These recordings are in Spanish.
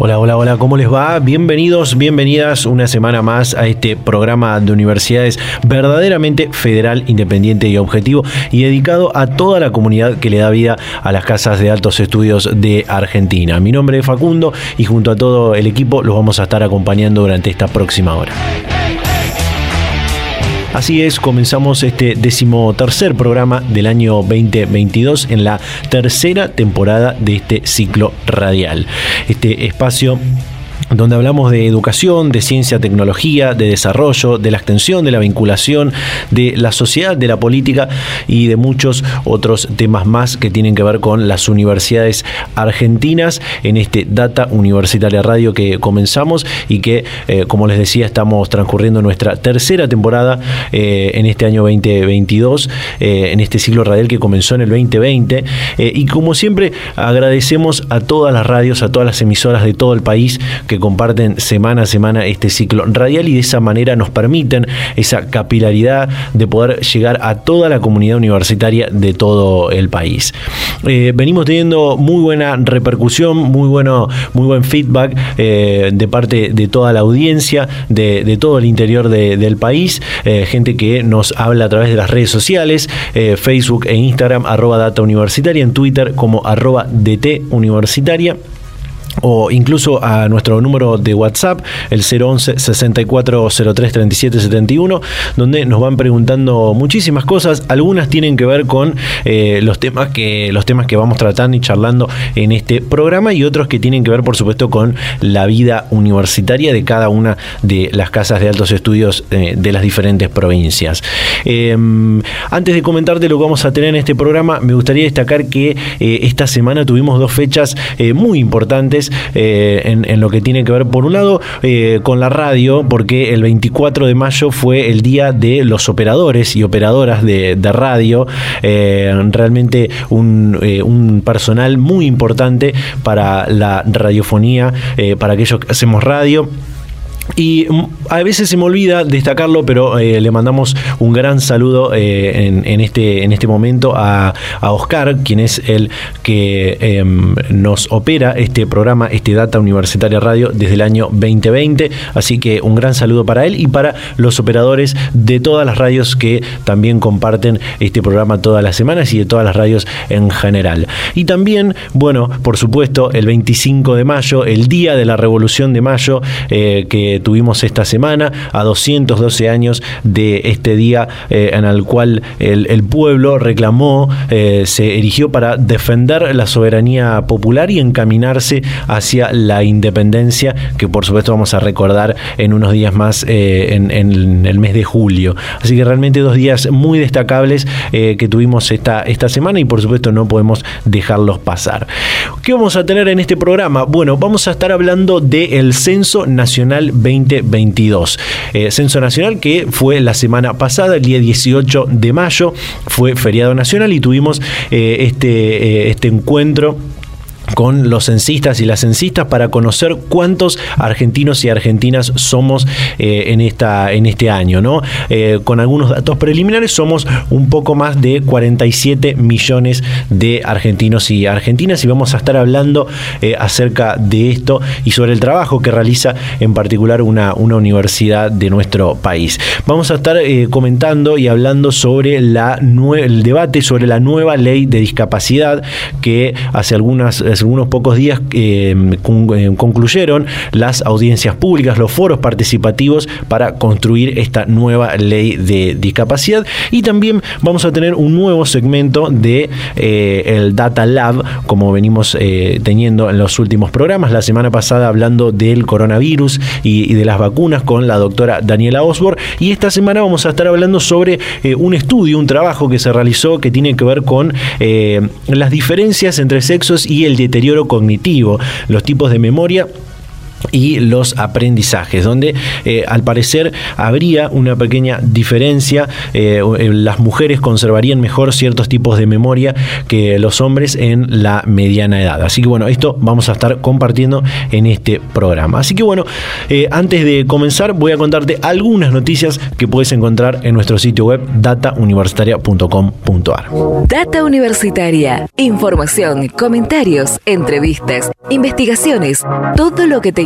Hola, hola, hola, ¿cómo les va? Bienvenidos, bienvenidas una semana más a este programa de universidades verdaderamente federal, independiente y objetivo y dedicado a toda la comunidad que le da vida a las casas de altos estudios de Argentina. Mi nombre es Facundo y junto a todo el equipo los vamos a estar acompañando durante esta próxima hora. Así es, comenzamos este decimotercer programa del año 2022 en la tercera temporada de este ciclo radial. Este espacio donde hablamos de educación, de ciencia, tecnología, de desarrollo, de la extensión, de la vinculación, de la sociedad, de la política y de muchos otros temas más que tienen que ver con las universidades argentinas en este Data Universitaria Radio que comenzamos y que, eh, como les decía, estamos transcurriendo nuestra tercera temporada eh, en este año 2022, eh, en este ciclo radial que comenzó en el 2020. y como siempre, agradecemos a todas las radios, a todas las emisoras de todo el país que comparten semana a semana este ciclo radial y de esa manera nos permiten esa capilaridad de poder llegar a toda la comunidad universitaria de todo el país. Eh, venimos teniendo muy buena repercusión, muy, bueno, muy buen feedback eh, de parte de toda la audiencia, de, todo el interior del país, eh, gente que nos habla a través de las redes sociales, Facebook e Instagram, arroba data universitaria, en Twitter como arroba DT universitaria o incluso a nuestro número de WhatsApp, el 011 6403 3771, donde nos van preguntando muchísimas cosas. Algunas tienen que ver con eh, los temas que los temas que vamos tratando y charlando en este programa y otros que tienen que ver, por supuesto, con la vida universitaria de cada una de las casas de altos estudios eh, de las diferentes provincias. Em, antes de comentarte lo que vamos a tener en este programa, me gustaría destacar que eh, esta semana tuvimos dos fechas muy importantes eh, en, lo que tiene que ver, por un lado, eh, con la radio, porque el 24 de mayo fue el día de los operadores y operadoras de, radio, eh, realmente un, un, personal muy importante para la radiofonía, para aquellos que hacemos radio. Y a veces se me olvida destacarlo, pero eh, le mandamos un gran saludo eh, en, este, en este momento a, Oscar, quien es el que em, nos opera este programa, este Data Universitaria Radio, desde el año 2020. Así que un gran saludo para él y para los operadores de todas las radios que también comparten este programa todas las semanas y de todas las radios en general. Y también, bueno, por supuesto, el 25 de mayo, el día de la Revolución de Mayo, eh, tuvimos esta semana, a 212 años de este día eh, en el cual el, pueblo reclamó, eh, se erigió para defender la soberanía popular y encaminarse hacia la independencia, que por supuesto vamos a recordar en unos días más eh, en, el mes de julio. Así que realmente dos días muy destacables que tuvimos esta, esta semana y por supuesto no podemos dejarlos pasar. ¿Qué vamos a tener en este programa? Bueno, vamos a estar hablando del Censo Nacional 2022. Eh, Censo Nacional que fue la semana pasada, el día 18 de mayo, fue feriado nacional y tuvimos eh, este, eh, este encuentro con los censistas y las censistas para conocer cuántos argentinos y argentinas somos eh, en, esta, en este año. ¿no? Eh, con algunos datos preliminares somos un poco más de 47 millones de argentinos y argentinas y vamos a estar hablando eh, acerca de esto y sobre el trabajo que realiza en particular una, una universidad de nuestro país. Vamos a estar comentando y hablando sobre la el debate sobre la nueva ley de discapacidad que hace algunas unos pocos días eh, eh, concluyeron las audiencias públicas, los foros participativos para construir esta nueva ley de discapacidad. Y también vamos a tener un nuevo segmento de eh, el Data Lab, como venimos teniendo en los últimos programas. La semana pasada hablando del coronavirus y, de las vacunas con la doctora Daniela Osborne. Y esta semana vamos a estar hablando sobre un estudio, un trabajo que se realizó que tiene que ver con las diferencias entre sexos y el deterioro cognitivo, los tipos de memoria y los aprendizajes, donde eh, al parecer habría una pequeña diferencia, eh, eh, las mujeres conservarían mejor ciertos tipos de memoria que los hombres en la mediana edad. Así que bueno, esto vamos a estar compartiendo en este programa. Así que bueno, antes de comenzar voy a contarte algunas noticias que puedes encontrar en nuestro sitio web datauniversitaria.com.ar. Data Universitaria, información, comentarios, entrevistas, investigaciones, todo lo que te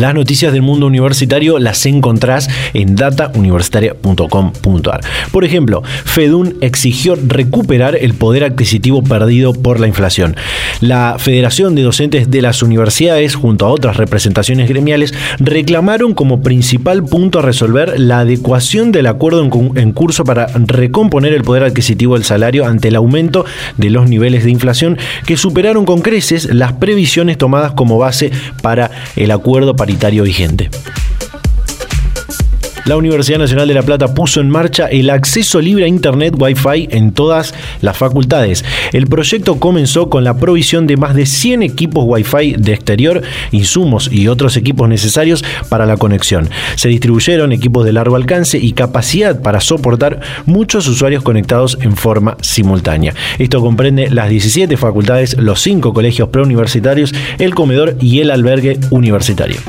Las noticias del mundo universitario las encontrás en datauniversitaria.com.ar. Por ejemplo, FEDUN exigió recuperar el poder adquisitivo perdido por la inflación. La Federación de Docentes de las Universidades, junto a otras representaciones gremiales, reclamaron como principal punto a resolver la adecuación del acuerdo en curso para recomponer el poder adquisitivo del salario ante el aumento de los niveles de inflación que superaron con creces las previsiones tomadas como base para el acuerdo paritario vigente. La Universidad Nacional de La Plata puso en marcha el acceso libre a Internet Wi-Fi en todas las facultades. El proyecto comenzó con la provisión de más de 100 equipos Wi-Fi de exterior, insumos y otros equipos necesarios para la conexión. Se distribuyeron equipos de largo alcance y capacidad para soportar muchos usuarios conectados en forma simultánea. Esto comprende las 17 facultades, los 5 colegios preuniversitarios, el comedor y el albergue universitario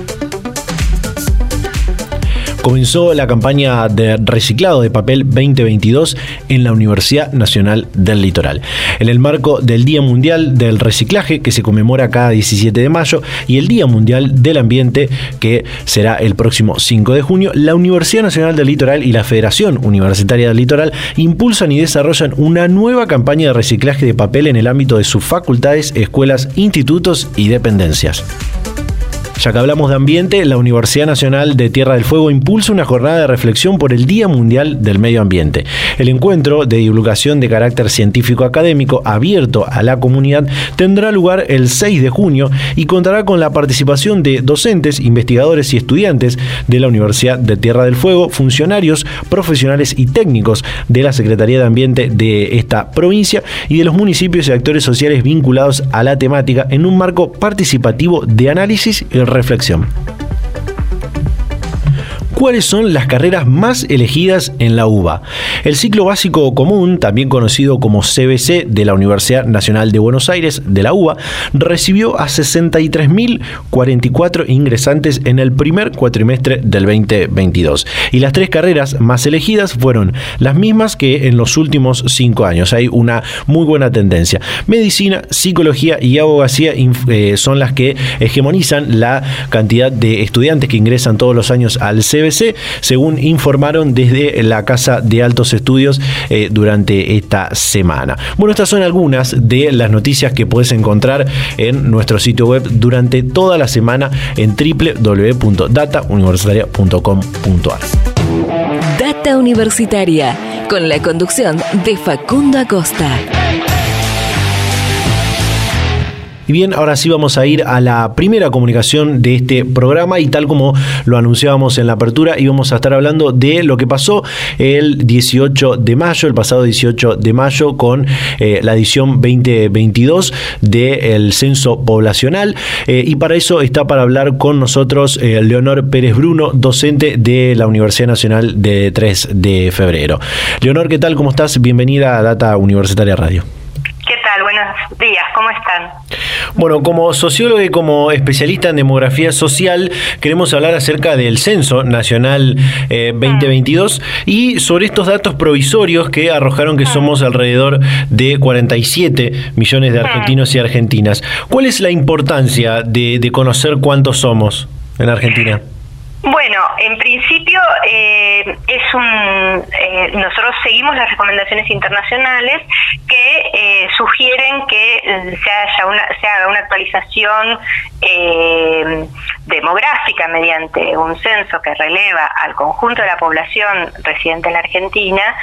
comenzó la campaña de reciclado de papel 2022 en la Universidad Nacional del Litoral. En el marco del Día Mundial del Reciclaje, que se conmemora cada 17 de mayo, y el Día Mundial del Ambiente, que será el próximo 5 de junio, la Universidad Nacional del Litoral y la Federación Universitaria del Litoral impulsan y desarrollan una nueva campaña de reciclaje de papel en el ámbito de sus facultades, escuelas, institutos y dependencias. Ya que hablamos de ambiente, la Universidad Nacional de Tierra del Fuego impulsa una jornada de reflexión por el Día Mundial del Medio Ambiente. El encuentro de divulgación de carácter científico académico abierto a la comunidad tendrá lugar el 6 de junio y contará con la participación de docentes, investigadores y estudiantes de la Universidad de Tierra del Fuego, funcionarios, profesionales y técnicos de la Secretaría de Ambiente de esta provincia y de los municipios y actores sociales vinculados a la temática en un marco participativo de análisis y reflexión cuáles son las carreras más elegidas en la UBA. El ciclo básico común, también conocido como CBC de la Universidad Nacional de Buenos Aires, de la UBA, recibió a 63.044 ingresantes en el primer cuatrimestre del 2022. Y las tres carreras más elegidas fueron las mismas que en los últimos cinco años. Hay una muy buena tendencia. Medicina, psicología y abogacía eh, son las que hegemonizan la cantidad de estudiantes que ingresan todos los años al CBC según informaron desde la Casa de Altos Estudios eh, durante esta semana. Bueno, estas son algunas de las noticias que puedes encontrar en nuestro sitio web durante toda la semana en www.datauniversitaria.com.ar. Data Universitaria, con la conducción de Facundo Acosta. Y bien, ahora sí vamos a ir a la primera comunicación de este programa y tal como lo anunciábamos en la apertura, íbamos a estar hablando de lo que pasó el 18 de mayo, el pasado 18 de mayo, con eh, la edición 2022 del censo poblacional. Eh, y para eso está para hablar con nosotros eh, Leonor Pérez Bruno, docente de la Universidad Nacional de 3 de febrero. Leonor, ¿qué tal? ¿Cómo estás? Bienvenida a Data Universitaria Radio. Buenos días, ¿cómo están? Bueno, como sociólogo y como especialista en demografía social, queremos hablar acerca del Censo Nacional 2022 eh, y sobre estos datos provisorios que arrojaron que somos alrededor de 47 millones de argentinos y argentinas. ¿Cuál es la importancia de, de conocer cuántos somos en Argentina? Bueno, en principio eh, es un eh, nosotros seguimos las recomendaciones internacionales que eh, sugieren que se, haya una, se haga una actualización demográfica mediante un censo que releva al conjunto de la población residente en la Argentina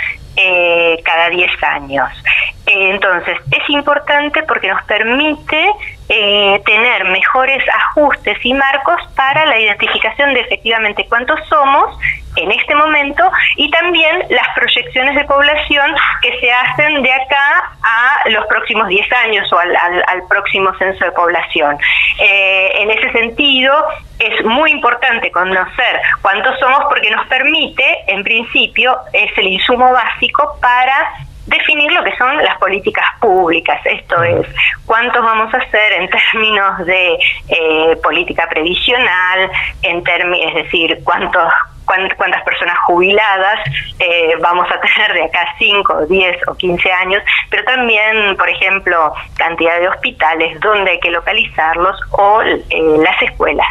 cada 10 años. entonces, es importante porque nos permite eh, tener mejores ajustes y marcos para la identificación de efectivamente cuántos somos en este momento y también las proyecciones de población que se hacen de acá a los próximos 10 años o al, próximo censo de población. Eh, en ese sentido, es muy importante conocer cuántos somos porque nos permite, en principio, es el insumo básico para definir lo que son las políticas públicas, esto es, cuántos vamos a hacer en términos de eh, política previsional, en es decir, cuántos cuántas personas jubiladas eh, vamos a tener de acá 5, 10 o 15 años, pero también, por ejemplo, cantidad de hospitales, dónde hay que localizarlos o eh, las escuelas.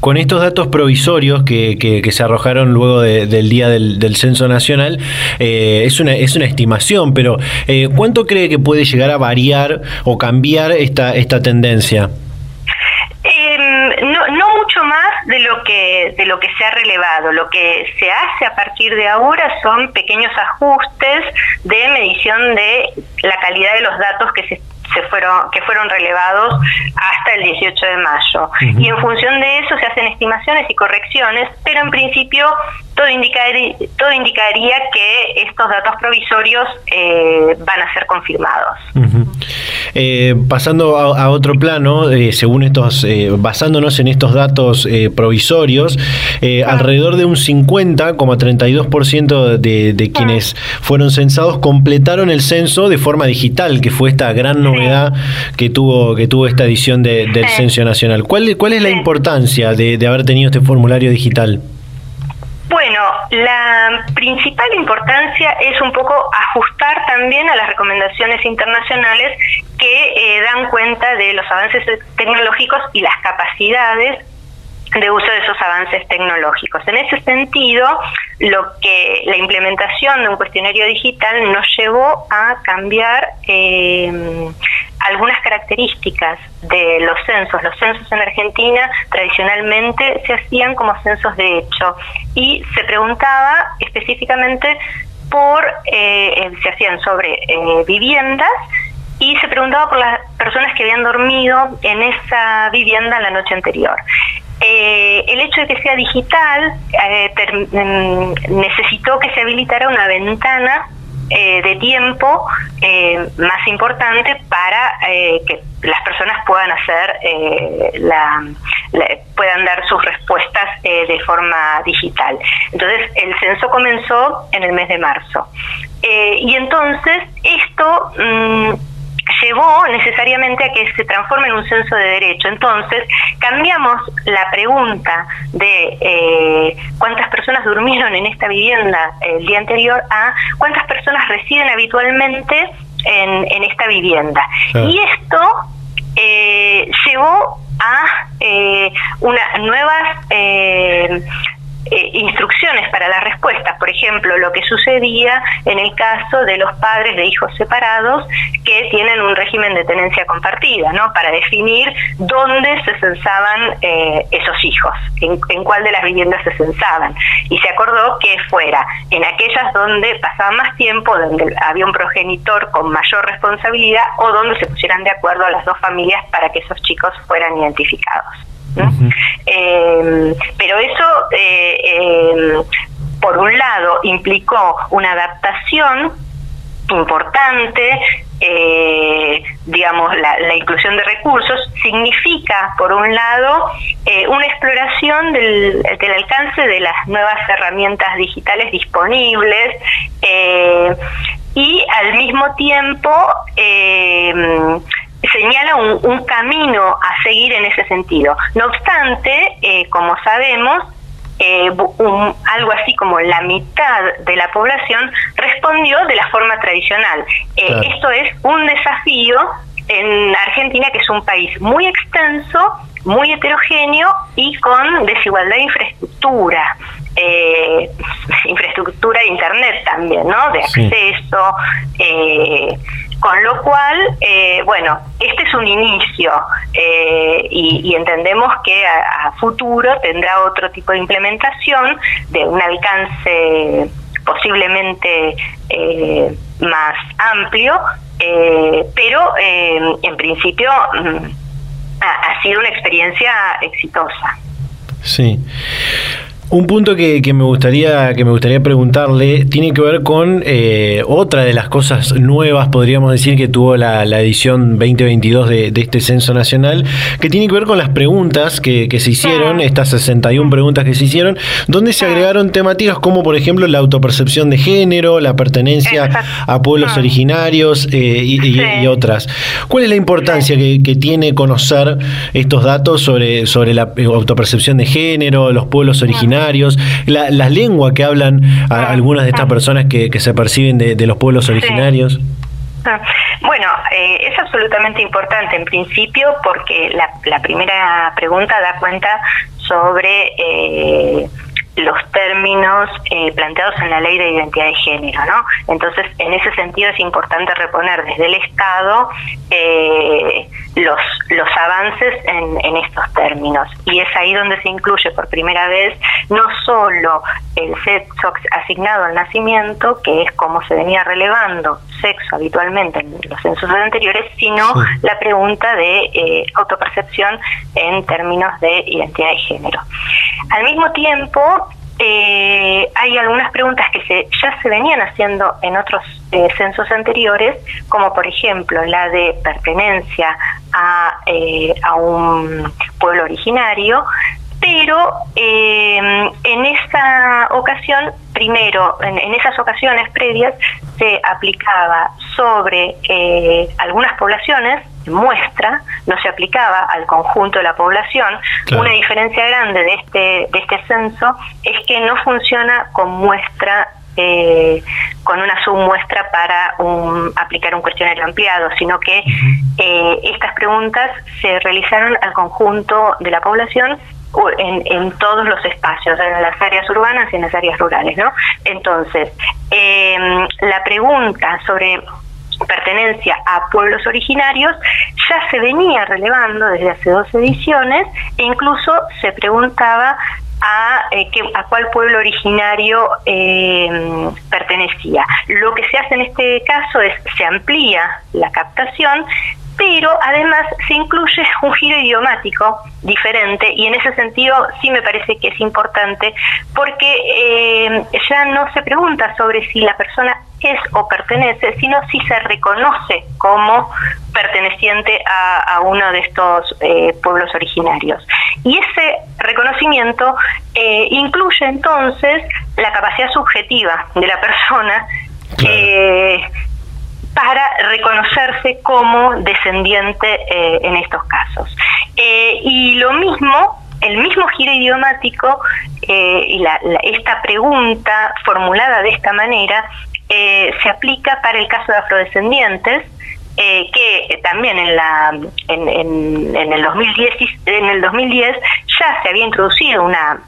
Con estos datos provisorios que, que, se arrojaron luego del día del, censo nacional, eh, es, una, es una estimación, pero eh, ¿cuánto cree que puede llegar a variar o cambiar esta, esta tendencia? Em, no, no mucho más de lo que de lo que se ha relevado. Lo que se hace a partir de ahora son pequeños ajustes de medición de la calidad de los datos que se se fueron que fueron relevados hasta el 18 de mayo. Y en función de eso se hacen estimaciones y correcciones, pero en principio todo indicaría, todo indicaría que estos datos provisorios eh, van a ser confirmados. Eh, pasando a, otro plano, eh, según estos, basándonos en estos datos provisorios, alrededor de un 50,32% de, de quienes fueron censados completaron el censo de forma digital, que fue esta gran novedad que tuvo que tuvo esta edición del Censo Nacional. ¿Cuál, cuál es la importancia de haber tenido este formulario digital? La principal importancia es un poco ajustar también a las recomendaciones internacionales que eh, dan cuenta de los avances tecnológicos y las capacidades de uso de esos avances tecnológicos. En ese sentido, lo que la implementación de un cuestionario digital nos llevó a cambiar eh, algunas características de los censos. Los censos en Argentina tradicionalmente se hacían como censos de hecho y se preguntaba específicamente por, eh, eh, se hacían sobre eh, viviendas y se preguntaba por las personas que habían dormido en esa vivienda la noche anterior. el hecho de que sea digital mm, necesitó que se habilitara una ventana eh, de tiempo eh, más importante para eh, que las personas puedan hacer la, puedan dar sus respuestas de forma digital. Entonces el censo comenzó en el mes de marzo y entonces esto mm, llevó necesariamente a que se transforme en un censo de derecho. Entonces, cambiamos la pregunta de eh, cuántas personas durmieron en esta vivienda el día anterior a cuántas personas residen habitualmente en, esta vivienda. Y esto eh, llevó a eh, una nuevas eh, instrucciones para las respuestas, por ejemplo, lo que sucedía en el caso de los padres de hijos separados que tienen un régimen de tenencia compartida, ¿no? Para definir dónde se censaban eh, esos hijos, en, en, cuál de las viviendas se censaban. Y se acordó que fuera en aquellas donde pasaban más tiempo, donde había un progenitor con mayor responsabilidad o donde se pusieran de acuerdo a las dos familias para que esos chicos fueran identificados. Eh, pero eso, eh, eh, por un lado, implicó una adaptación importante, digamos, la, inclusión de recursos, significa, por un lado, una exploración del, del, alcance de las nuevas herramientas digitales disponibles y al mismo tiempo señala un, camino a seguir en ese sentido. No obstante, eh, como sabemos, eh, algo así como la mitad de la población respondió de la forma tradicional. Eh, esto es un desafío en Argentina, que es un país muy extenso, muy heterogéneo y con desigualdad de infraestructura. infraestructura de internet también, ¿no? De acceso, con lo cual, eh, bueno, este es un inicio eh, y, entendemos que a, futuro tendrá otro tipo de implementación de un alcance posiblemente eh, más amplio, pero en principio mm, ha sido una experiencia exitosa. Sí. Un punto que, me gustaría que me gustaría preguntarle tiene que ver con eh, otra de las cosas nuevas, podríamos decir, que tuvo la, edición 2022 de, este censo nacional, que tiene que ver con las preguntas que, se hicieron, estas 61 preguntas que se hicieron, donde se agregaron temáticas como, por ejemplo, la autopercepción de género, la pertenencia a pueblos originarios eh, y, otras. ¿Cuál es la importancia que, tiene conocer estos datos sobre, sobre la autopercepción de género, los pueblos originarios? La, la lengua que hablan ah, algunas de estas ah. personas que, se perciben de, los pueblos originarios. Ah. Bueno, eh, es absolutamente importante en principio porque la, la primera pregunta da cuenta sobre eh, los términos eh, planteados en la ley de identidad de género, ¿no? Entonces, en ese sentido es importante reponer desde el Estado eh, los, los avances en, en, estos términos. Y es ahí donde se incluye por primera vez no solo el sexo asignado al nacimiento, que es como se venía relevando sexo habitualmente en los censos anteriores, sino la pregunta de eh, autopercepción en términos de identidad de género. Al mismo tiempo, eh, hay algunas preguntas que se, ya se venían haciendo en otros eh, censos anteriores, como por ejemplo la de pertenencia a, a un pueblo originario, pero eh, en esa ocasión, primero, en, esas ocasiones previas, se aplicaba sobre eh, algunas poblaciones, muestra, no se aplicaba al conjunto de la población. Una diferencia grande de este, de este censo es que no funciona con muestra eh, con una submuestra para un, aplicar un cuestionario ampliado, sino que eh, estas preguntas se realizaron al conjunto de la población en, todos los espacios, en las áreas urbanas y en las áreas rurales, ¿no? Entonces, em, la pregunta sobre pertenencia a pueblos originarios ya se venía relevando desde hace dos ediciones e incluso se preguntaba a, eh, a cuál pueblo originario em, pertenecía. Lo que se hace en este caso es se amplía la captación pero además se incluye un giro idiomático diferente y en ese sentido sí me parece que es importante porque eh, ya no se pregunta sobre si la persona es o pertenece, sino si se reconoce como perteneciente a, uno de estos eh, pueblos originarios. Y ese reconocimiento eh, incluye entonces la capacidad subjetiva de la persona para reconocerse como descendiente eh, en estos casos. Eh, y lo mismo, el mismo giro idiomático eh, y esta pregunta formulada de esta manera se aplica para el caso de afrodescendientes, que también en, la, en, en, el 2010, en el 2010 ya se había introducido una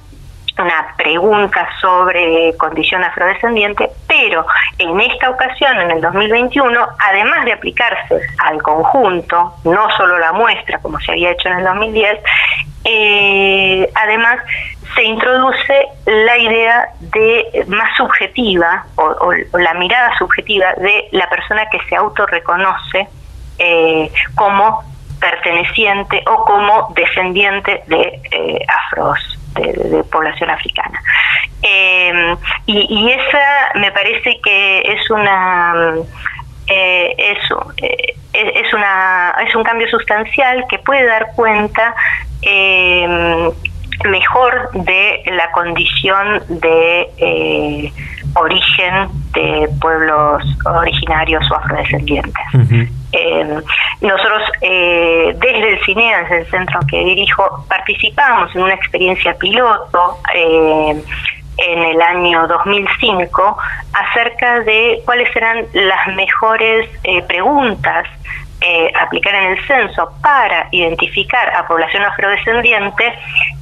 una pregunta sobre condición afrodescendiente, pero en esta ocasión, en el 2021, además de aplicarse al conjunto, no solo la muestra como se había hecho en el 2010, eh, además se introduce la idea de más subjetiva o, la mirada subjetiva de la persona que se autorreconoce eh, como perteneciente o como descendiente de eh, afros de, población africana. Eh, y, esa me parece que es una... Eh, eso, eh, es, una, es un cambio sustancial que puede dar cuenta mejor de la condición de origen de pueblos originarios o afrodescendientes. Eh, nosotros eh, desde el CINEA, desde el centro que dirijo, participamos en una experiencia piloto eh, en el año 2005 acerca de cuáles eran las mejores preguntas aplicar en el censo para identificar a población afrodescendiente.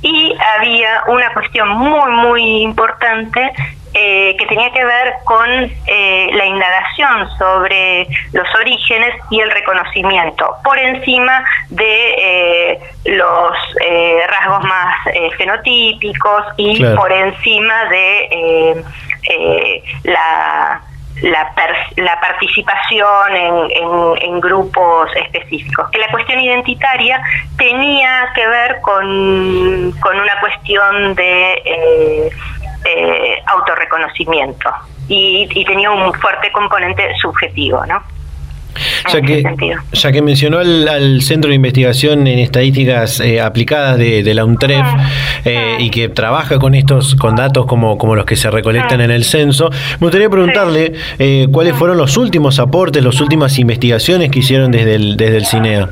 Y había una cuestión muy muy importante eh, que tenía que ver con eh, la indagación sobre los orígenes y el reconocimiento, por encima de eh, los rasgos más fenotípicos y por encima de la la, la participación en, en, grupos específicos. Que la cuestión identitaria tenía que ver con, con una cuestión de eh, eh, autorreconocimiento y, y tenía un fuerte componente subjetivo, ¿no? Ya que, ya que mencionó al, Centro de Investigación en Estadísticas eh, Aplicadas de, la UNTREF ah, eh, ah. y que trabaja con estos con datos como, como los que se recolectan ah. en el censo, me gustaría preguntarle eh, cuáles fueron los últimos aportes, las últimas investigaciones que hicieron desde el, desde el CINEA.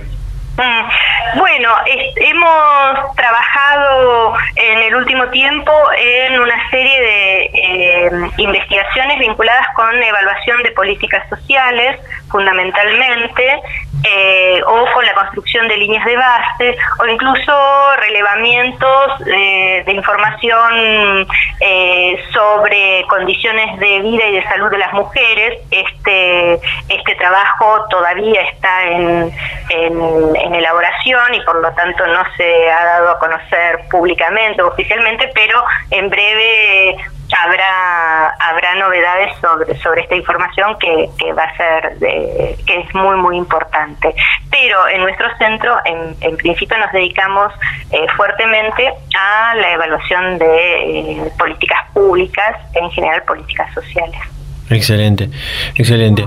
Hemos trabajado en el último tiempo en una serie de eh, investigaciones vinculadas con evaluación de políticas sociales, fundamentalmente, eh, o con la construcción de líneas de base, o incluso relevamientos de información eh, sobre condiciones de vida y de salud de las mujeres. Este, este trabajo todavía está en, en elaboración y por lo tanto no se ha dado a conocer públicamente o oficialmente, pero en breve habrá habrá novedades sobre sobre esta información que, que va a ser de, que es muy muy importante. Pero en nuestro centro en, en principio nos dedicamos eh, fuertemente a la evaluación de eh, políticas públicas en general políticas sociales Excelente, excelente.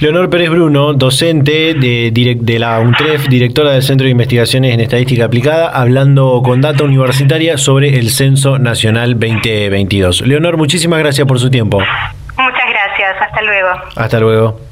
Leonor Pérez Bruno, docente de, de la UNTREF, directora del Centro de Investigaciones en Estadística Aplicada, hablando con Data Universitaria sobre el Censo Nacional 2022. Leonor, muchísimas gracias por su tiempo. Muchas gracias, hasta luego. Hasta luego.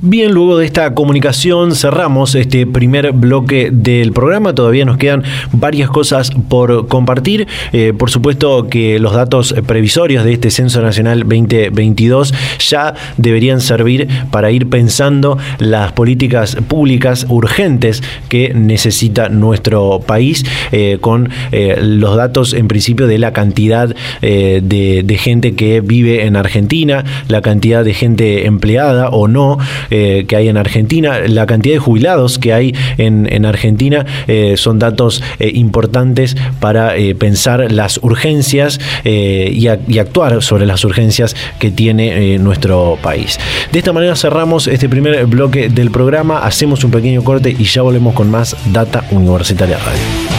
Bien, luego de esta comunicación cerramos este primer bloque del programa. Todavía nos quedan varias cosas por compartir. Eh, por supuesto que los datos previsorios de este Censo Nacional 2022 ya deberían servir para ir pensando las políticas públicas urgentes que necesita nuestro país eh, con eh, los datos en principio de la cantidad de, de gente que vive en Argentina, la cantidad de gente empleada o no eh, que hay en Argentina, la cantidad de jubilados que hay en, Argentina eh, son datos eh, importantes para pensar las urgencias y, actuar sobre las urgencias que tiene nuestro país. De esta manera cerramos este primer bloque del programa, hacemos un pequeño corte y ya volvemos con más Data Universitaria Radio.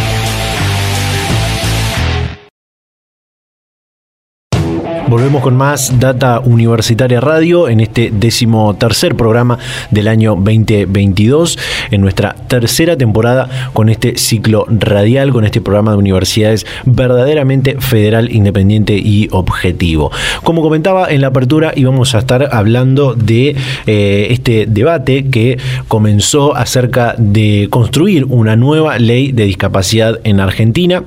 Volvemos con más Data Universitaria Radio en este décimo tercer programa del año 2022, en nuestra tercera temporada con este ciclo radial, con este programa de universidades verdaderamente federal, independiente y objetivo. Como comentaba en la apertura, íbamos a estar hablando de eh, este debate que comenzó acerca de construir una nueva ley de discapacidad en Argentina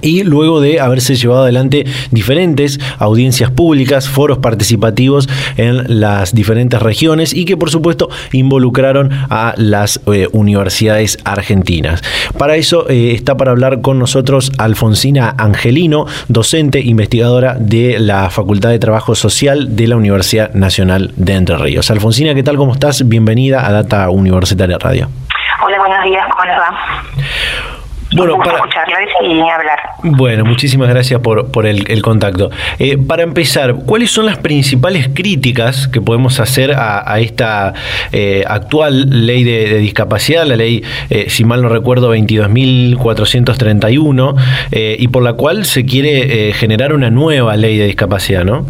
y luego de haberse llevado adelante diferentes audiencias públicas, foros participativos en las diferentes regiones y que por supuesto involucraron a las eh, universidades argentinas. Para eso eh, está para hablar con nosotros Alfonsina Angelino, docente investigadora de la Facultad de Trabajo Social de la Universidad Nacional de Entre Ríos. Alfonsina, ¿qué tal? ¿Cómo estás? Bienvenida a Data Universitaria Radio. Hola, buenos días, ¿cómo va? Bueno, para hablar. Bueno, muchísimas gracias por, por el, contacto. Eh, para empezar, ¿cuáles son las principales críticas que podemos hacer a, esta eh, actual ley de, discapacidad, la ley, eh, si mal no recuerdo, 22.431, y por la cual se quiere generar una nueva ley de discapacidad, ¿no?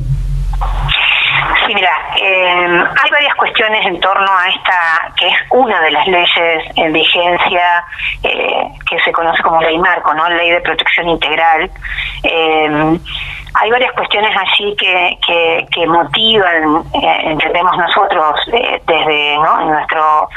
Hay varias cuestiones en torno a esta, que es una de las leyes en vigencia eh, que se conoce como ley marco, ¿no? Ley de protección integral. Eh, hay varias cuestiones allí que, que, motivan, eh, entendemos nosotros desde nuestro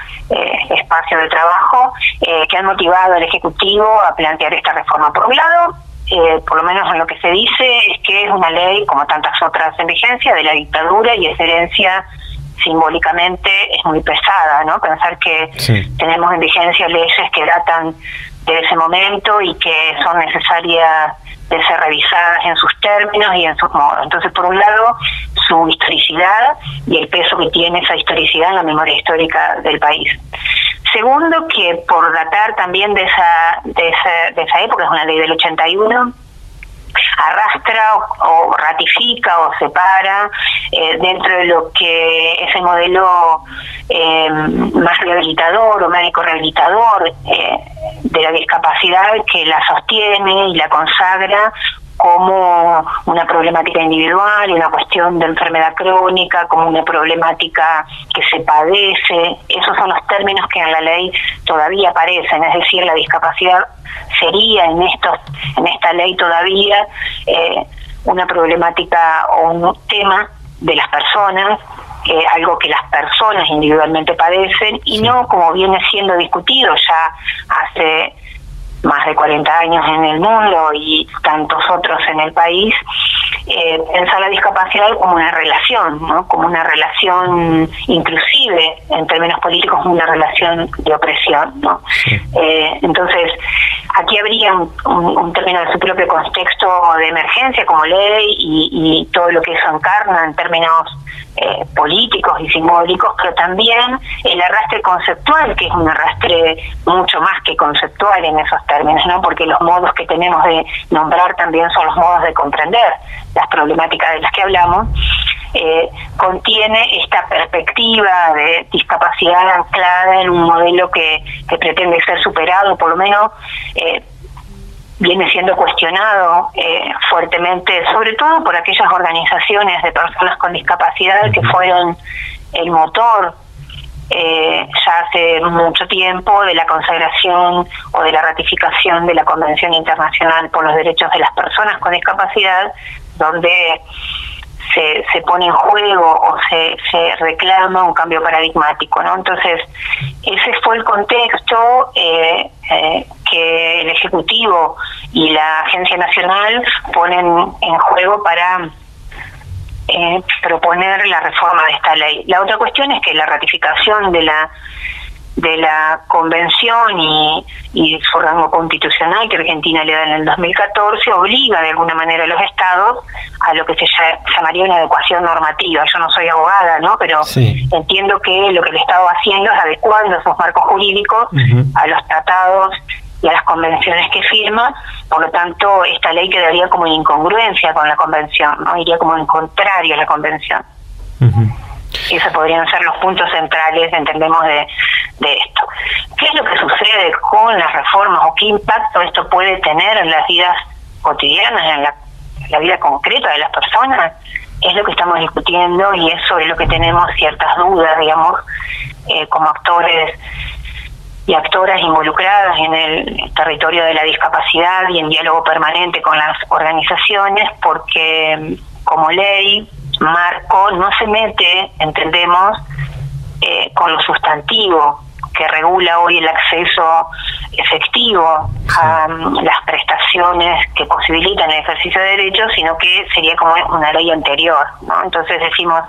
espacio de trabajo, que han motivado al Ejecutivo a plantear esta reforma. Por un lado, eh, por lo menos en lo que se dice, es que es una ley, como tantas otras en vigencia, de la dictadura y es herencia simbólicamente es muy pesada, ¿no? Pensar que tenemos en vigencia leyes que datan de ese momento y que son necesarias de ser revisadas en sus términos y en sus modos. Entonces, por un lado, su historicidad y el peso que tiene esa historicidad en la memoria histórica del país. Segundo, que por datar también de esa, de esa, de esa época, es una ley del 81, arrastra o, ratifica o separa eh, dentro de lo que es el modelo eh, más rehabilitador o médico rehabilitador eh, de la discapacidad que la sostiene y la consagra como una problemática individual, una cuestión de enfermedad crónica, como una problemática que se padece. Esos son los términos que en la ley todavía aparecen, es decir, la discapacidad sería en estos, en esta ley todavía eh, una problemática o un tema de las personas eh, algo que las personas individualmente padecen y no como viene siendo discutido ya hace más de 40 años en el mundo y tantos otros en el país, eh, pensar la discapacidad como una relación, ¿no? como una relación inclusive en términos políticos, una relación de opresión. ¿no? Eh, entonces, aquí habría un, término de su propio contexto de emergencia como ley y, y todo lo que eso encarna en términos eh, políticos y simbólicos, pero también el arrastre conceptual, que es un arrastre mucho más que conceptual en esos términos, ¿no? porque los modos que tenemos de nombrar también son los modos de comprender las problemáticas de las que hablamos, eh, contiene esta perspectiva de discapacidad anclada en un modelo que, pretende ser superado, por lo menos eh, viene siendo cuestionado eh, fuertemente, sobre todo por aquellas organizaciones de personas con discapacidad que fueron el motor eh, ya hace mucho tiempo de la consagración o de la ratificación de la Convención Internacional por los Derechos de las Personas con Discapacidad, donde se, se pone en juego o se, reclama un cambio paradigmático. ¿no? Entonces, ese fue el contexto eh, eh, que el Ejecutivo y la Agencia Nacional ponen en juego para eh, proponer la reforma de esta ley. La otra cuestión es que la ratificación de la de la convención y, y su rango constitucional que Argentina le da en el 2014 obliga de alguna manera a los estados a lo que se llamaría una adecuación normativa. Yo no soy abogada, ¿no? Pero entiendo que lo que el Estado haciendo es adecuando sus marcos jurídicos a los tratados y a las convenciones que firma, por lo tanto esta ley quedaría como en incongruencia con la convención, no iría como en contrario a la convención. Esos podrían ser los puntos centrales, entendemos, de, de esto. ¿Qué es lo que sucede con las reformas o qué impacto esto puede tener en las vidas cotidianas, en la, vida concreta de las personas? Es lo que estamos discutiendo y es sobre lo que tenemos ciertas dudas, digamos, eh, como actores y actoras involucradas en el territorio de la discapacidad y en diálogo permanente con las organizaciones, porque como ley marco no se mete, entendemos, eh, con lo sustantivo que regula hoy el acceso efectivo a mm, las prestaciones que posibilitan el ejercicio de derechos, sino que sería como una ley anterior. ¿no? Entonces decimos,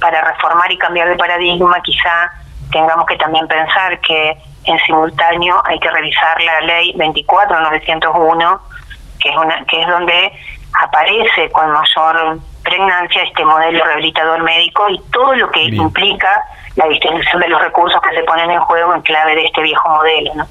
para reformar y cambiar de paradigma, quizá tengamos que también pensar que en simultáneo hay que revisar la ley 24901, que es, una, que es donde aparece con mayor pregnancia este modelo rehabilitador médico y todo lo que implica la distribución de los recursos que se ponen en juego en clave de este viejo modelo. ¿no?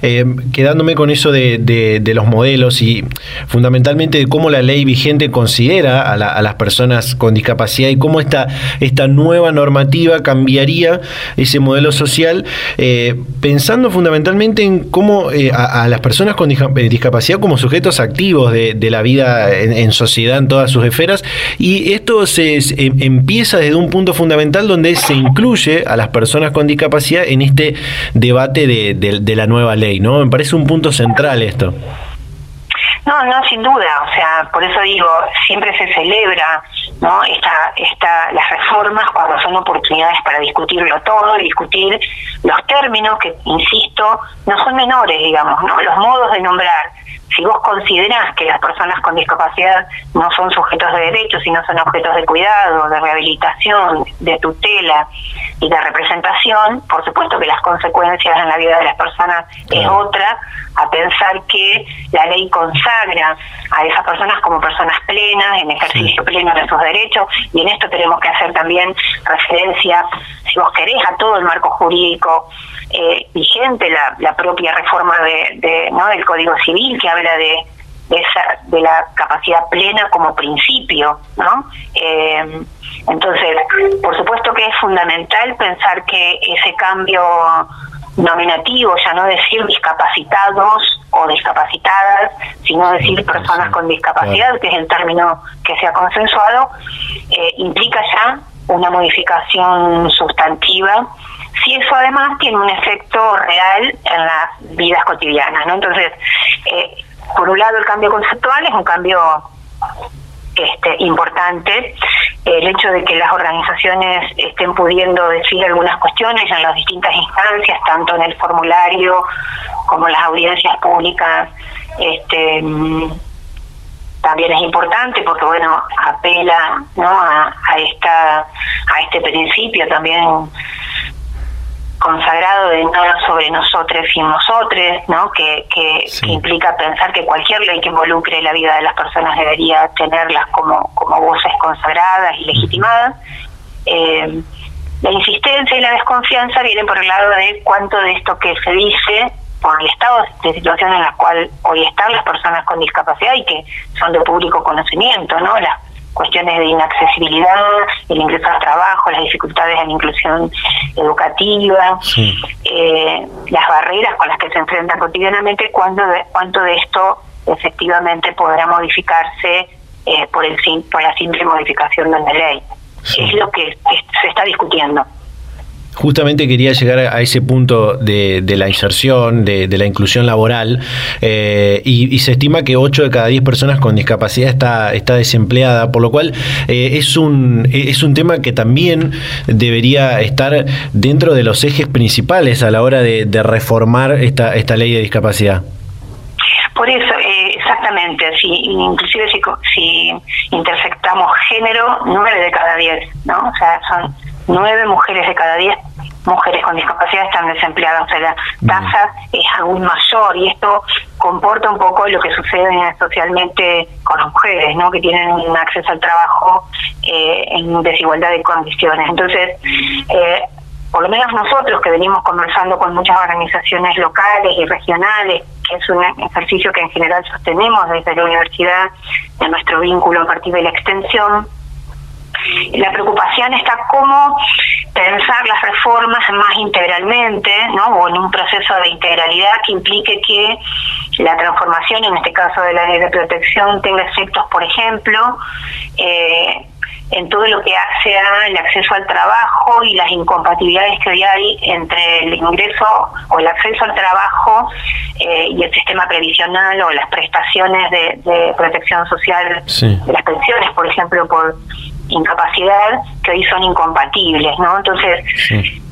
Eh, quedándome con eso de, de, los modelos y fundamentalmente de cómo la ley vigente considera a, a, las personas con discapacidad y cómo esta, esta nueva normativa cambiaría ese modelo social, eh, pensando fundamentalmente en cómo eh, a, las personas con discapacidad como sujetos activos de, la vida en, sociedad en todas sus esferas y esto se, se, empieza desde un punto fundamental donde se incluye a las personas con discapacidad en este debate de, la nueva ley, ¿no? Me parece un punto central esto. No, no, sin duda. O sea, por eso digo, siempre se celebra, ¿no? Esta, esta, las reformas cuando son oportunidades para discutirlo todo, discutir los términos que, insisto, no son menores, digamos. Los modos de nombrar si vos considerás que las personas con discapacidad no son sujetos de derechos, sino son objetos de cuidado, de rehabilitación, de tutela, y de representación, por supuesto que las consecuencias en la vida de las personas es otra, a pensar que la ley consagra a esas personas como personas plenas, en ejercicio pleno de sus derechos, y en esto tenemos que hacer también referencia, si vos querés, a todo el marco jurídico eh, vigente, la, la propia reforma de, ¿no? del Código Civil que habla de de, esa, de la capacidad plena como principio, ¿no? Eh, entonces, por supuesto que es fundamental pensar que ese cambio nominativo, ya no decir discapacitados o discapacitadas, sino decir personas con discapacidad, que es el término que se ha consensuado, eh, implica ya una modificación sustantiva si eso además tiene un efecto real en las vidas cotidianas, ¿no? Entonces, eh, por un lado el cambio conceptual es un cambio este, importante. El hecho de que las organizaciones estén pudiendo decir algunas cuestiones en las distintas instancias, tanto en el formulario como en las audiencias públicas, este, también es importante porque bueno apela no a, a esta a este principio también consagrado de nada sobre nosotros y nosotros, ¿no? Que, que, implica pensar que cualquier ley que involucre la vida de las personas debería tenerlas como, como voces consagradas y legitimadas. Eh, la insistencia y la desconfianza vienen por el lado de cuánto de esto que se dice por el estado de situación en la cual hoy están las personas con discapacidad y que son de público conocimiento, ¿no? Las cuestiones de inaccesibilidad, el ingreso al trabajo, las dificultades en inclusión educativa, eh, las barreras con las que se enfrentan cotidianamente, cuánto de, cuánto de esto efectivamente podrá modificarse eh, por, el, por la simple modificación de la ley. Es lo que se está discutiendo. Justamente quería llegar a ese punto de, la inserción, de, la inclusión laboral, eh, y, se estima que 8 de cada 10 personas con discapacidad está, está desempleada, por lo cual eh, es, un, es un tema que también debería estar dentro de los ejes principales a la hora de, reformar esta, esta ley de discapacidad. Por eso, eh, exactamente, si, inclusive si, si intersectamos género, 9 de cada 10, ¿no? O sea, son nueve mujeres de cada diez mujeres con discapacidad están desempleadas, o sea, la tasa es aún mayor y esto comporta un poco lo que sucede socialmente con las mujeres, ¿no? que tienen un acceso al trabajo eh, en desigualdad de condiciones. Entonces, eh, por lo menos nosotros que venimos conversando con muchas organizaciones locales y regionales, que es un ejercicio que en general sostenemos desde la universidad, en nuestro vínculo a partir de la extensión, la preocupación está cómo pensar las reformas más integralmente, ¿no? O en un proceso de integralidad que implique que la transformación, en este caso de la ley de protección, tenga efectos, por ejemplo, eh, en todo lo que hace al acceso al trabajo y las incompatibilidades que hoy hay entre el ingreso o el acceso al trabajo eh, y el sistema previsional o las prestaciones de, protección social de las pensiones, por ejemplo, por incapacidad que hoy son incompatibles, ¿no? Entonces,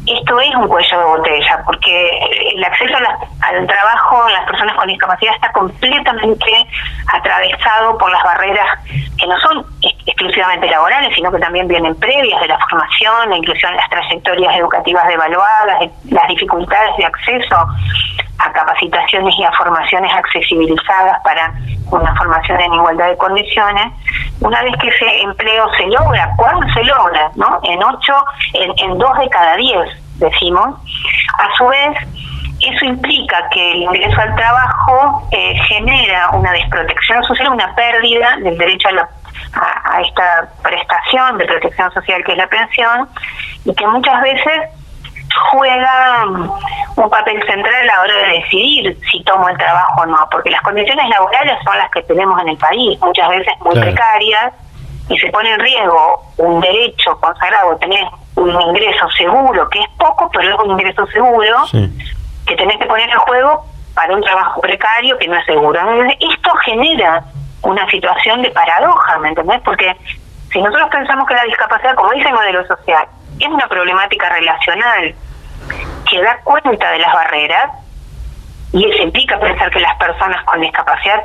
esto es un cuello de botella, porque el acceso al trabajo en las personas con discapacidad está completamente atravesado por las barreras que no son exclusivamente laborales, sino que también vienen previas de la formación, la inclusión, las trayectorias educativas devaluadas, las dificultades de acceso a capacitaciones y a formaciones accesibilizadas para una formación en igualdad de condiciones, una vez que ese empleo se logra, ¿cuándo se logra? ¿no? En ocho, en, en dos de cada diez, decimos. A su vez, eso implica que el ingreso al trabajo eh, genera una desprotección social, una pérdida del derecho a, a, esta prestación de protección social que es la pensión, y que muchas veces juega un papel central a la hora de decidir si tomo el trabajo o no, porque las condiciones laborales son las que tenemos en el país, muchas veces muy precarias, y se pone en riesgo un derecho consagrado, tener un ingreso seguro, que es poco, pero es un ingreso seguro, que tenés que poner en juego para un trabajo precario que no es seguro. esto genera una situación de paradoja, ¿me entendés? Porque si nosotros pensamos que la discapacidad, como dice el modelo social, es una problemática relacional que da cuenta de las barreras y eso implica pensar que las personas con discapacidad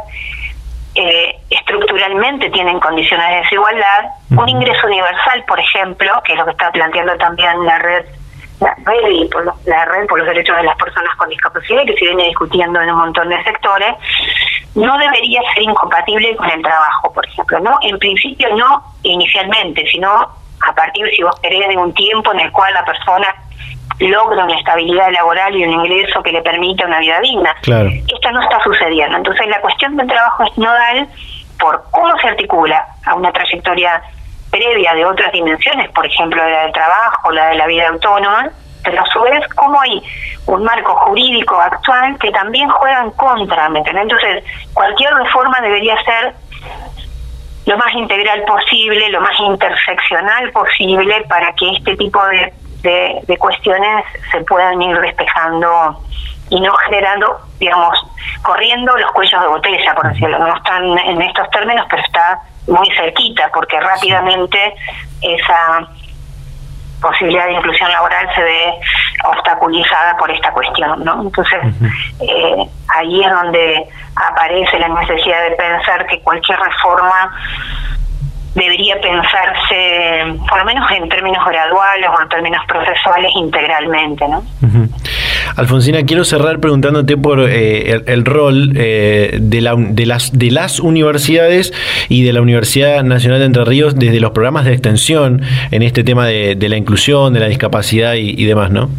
eh, estructuralmente tienen condiciones de desigualdad. Un ingreso universal, por ejemplo, que es lo que está planteando también la red la red, por la red por los derechos de las personas con discapacidad que se viene discutiendo en un montón de sectores, no debería ser incompatible con el trabajo, por ejemplo, ¿no? En principio no inicialmente, sino a partir, si vos querés, de un tiempo en el cual la persona logra una estabilidad laboral y un ingreso que le permita una vida digna. Claro. Esto no está sucediendo. Entonces la cuestión del trabajo es nodal por cómo se articula a una trayectoria previa de otras dimensiones, por ejemplo, la del trabajo, la de la vida autónoma, pero a su vez cómo hay un marco jurídico actual que también juega en contra, ¿me entiendes? Entonces, cualquier reforma debería ser lo más integral posible, lo más interseccional posible para que este tipo de, de, cuestiones se puedan ir despejando y no generando, digamos, corriendo los cuellos de botella, por decirlo. No están en estos términos, pero está muy cerquita, porque rápidamente esa posibilidad de inclusión laboral se ve obstaculizada por esta cuestión, ¿no? Entonces, eh, ahí es donde aparece la necesidad de pensar que cualquier reforma debería pensarse, por lo menos en términos graduales o en términos procesuales, integralmente, ¿no? Alfonsina, quiero cerrar preguntándote por eh, el, rol eh, de, la, de, las, de las universidades y de la Universidad Nacional de Entre Ríos desde los programas de extensión en este tema de, la inclusión, de la discapacidad y, demás, ¿no?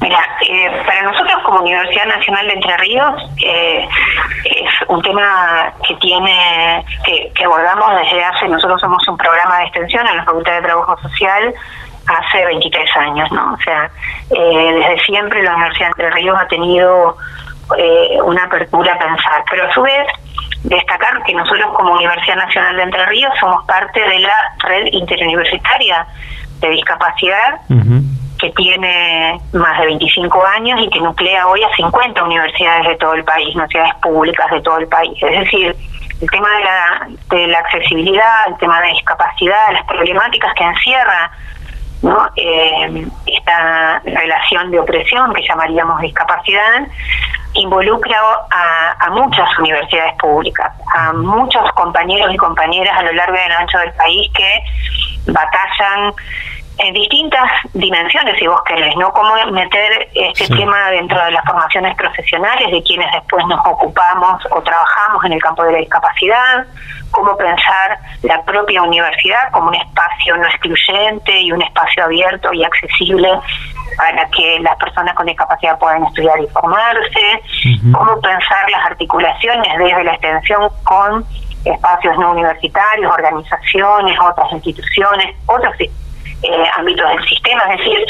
Mira, eh, para nosotros como Universidad Nacional de Entre Ríos es un tema que tiene que, que abordamos desde hace, nosotros somos un programa de extensión en la Facultad de Trabajo Social hace 23 años, ¿no? O sea, eh, desde siempre la Universidad de Entre Ríos ha tenido eh, una apertura a pensar, pero a su vez destacar que nosotros como Universidad Nacional de Entre Ríos somos parte de la red interuniversitaria de discapacidad que tiene más de 25 años y que nuclea hoy a 50 universidades de todo el país, universidades públicas de todo el país. Es decir, el tema de la, la accesibilidad, el tema de discapacidad, las problemáticas que encierra ¿no? Eh, esta relación de opresión que llamaríamos discapacidad involucra a, muchas universidades públicas, a muchos compañeros y compañeras a lo largo y ancho del país que batallan en distintas dimensiones, si vos querés, ¿no? Cómo meter este tema dentro de las formaciones profesionales de quienes después nos ocupamos o trabajamos en el campo de la discapacidad, cómo pensar la propia universidad como un espacio no excluyente y un espacio abierto y accesible para que las personas con discapacidad puedan estudiar y formarse, cómo pensar las articulaciones desde la extensión con espacios no universitarios, organizaciones, otras instituciones, otros eh, ámbitos del sistema, es decir,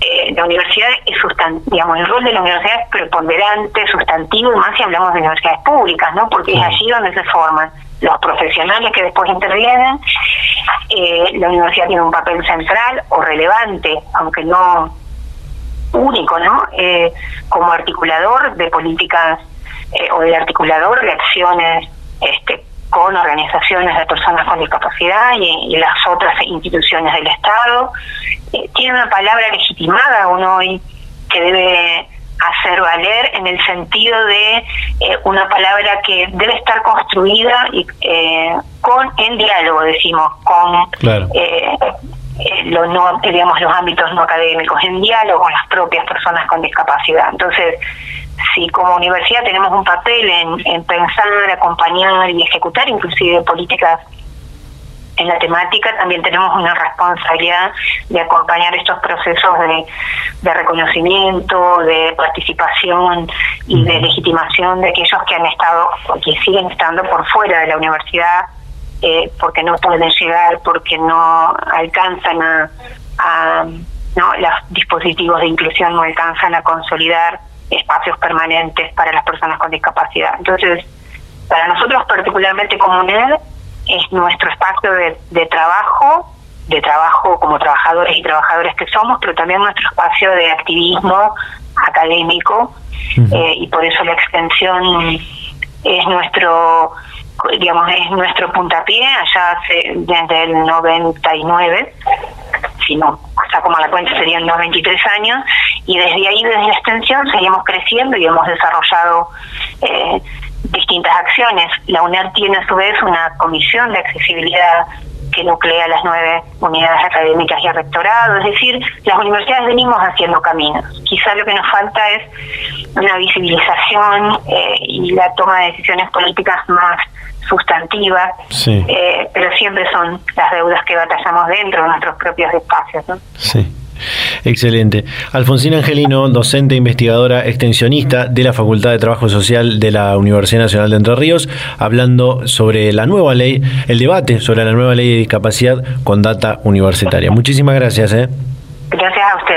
eh, la universidad es sustan digamos, el rol de la universidad es preponderante, sustantivo, más si hablamos de universidades públicas, ¿no? Porque es allí donde se forman los profesionales que después intervienen. Eh, la universidad tiene un papel central o relevante, aunque no único, ¿no? Eh, como articulador de políticas eh, o de articulador de acciones este, con organizaciones de personas con discapacidad y, las otras instituciones del Estado. tiene una palabra legitimada uno hoy que debe hacer valer en el sentido de eh, una palabra que debe estar construida y, eh, con en diálogo decimos con eh, los no digamos los ámbitos no académicos en diálogo con las propias personas con discapacidad entonces si como universidad tenemos un papel en, en pensar acompañar y ejecutar inclusive políticas en la temática. También tenemos una responsabilidad de acompañar estos procesos de, de reconocimiento, de participación y de legitimación de aquellos que han estado o que siguen estando por fuera de la universidad eh, porque no pueden llegar, porque no alcanzan a, a no los dispositivos de inclusión no alcanzan a consolidar espacios permanentes para las personas con discapacidad. Entonces, para nosotros particularmente como UNED, es nuestro espacio de, trabajo, de trabajo como trabajadores y trabajadoras que somos, pero también nuestro espacio de activismo académico eh, y por eso la extensión es nuestro digamos es nuestro puntapié allá hace, desde el 99 si no hasta como la cuenta serían 93 años y desde ahí desde la extensión seguimos creciendo y hemos desarrollado eh, distintas acciones. La UNER tiene a su vez una comisión de accesibilidad que nuclea las nueve unidades académicas y el rectorado. Es decir, las universidades venimos haciendo caminos. Quizá lo que nos falta es una visibilización eh, y la toma de decisiones políticas más sustantiva, eh, pero siempre son las deudas que batallamos dentro de nuestros propios espacios. ¿no? Sí. Excelente. Alfonsina Angelino, docente investigadora extensionista de la Facultad de Trabajo Social de la Universidad Nacional de Entre Ríos, hablando sobre la nueva ley, el debate sobre la nueva ley de discapacidad con data universitaria. Muchísimas gracias. ¿eh? Gracias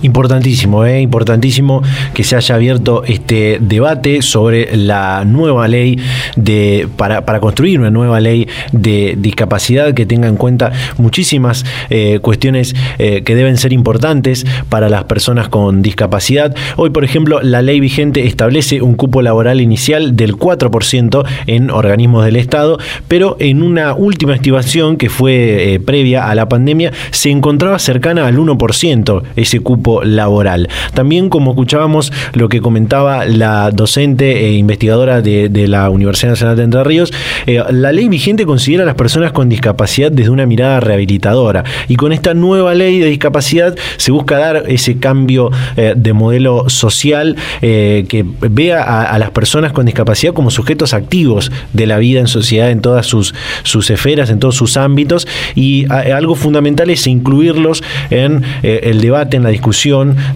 Importantísimo, ¿eh? importantísimo que se haya abierto este debate sobre la nueva ley de para, para construir una nueva ley de discapacidad que tenga en cuenta muchísimas eh, cuestiones eh, que deben ser importantes para las personas con discapacidad. Hoy, por ejemplo, la ley vigente establece un cupo laboral inicial del 4% en organismos del Estado, pero en una última estimación que fue eh, previa a la pandemia se encontraba cercana al 1% ese cupo laboral. También, como escuchábamos lo que comentaba la docente e investigadora de, la Universidad Nacional de Entre Ríos, eh, la ley vigente considera a las personas con discapacidad desde una mirada rehabilitadora. Y con esta nueva ley de discapacidad se busca dar ese cambio eh, de modelo social eh, que vea a, las personas con discapacidad como sujetos activos de la vida en sociedad en todas sus, sus esferas, en todos sus ámbitos. Y algo fundamental es incluirlos en el debate, en la discusión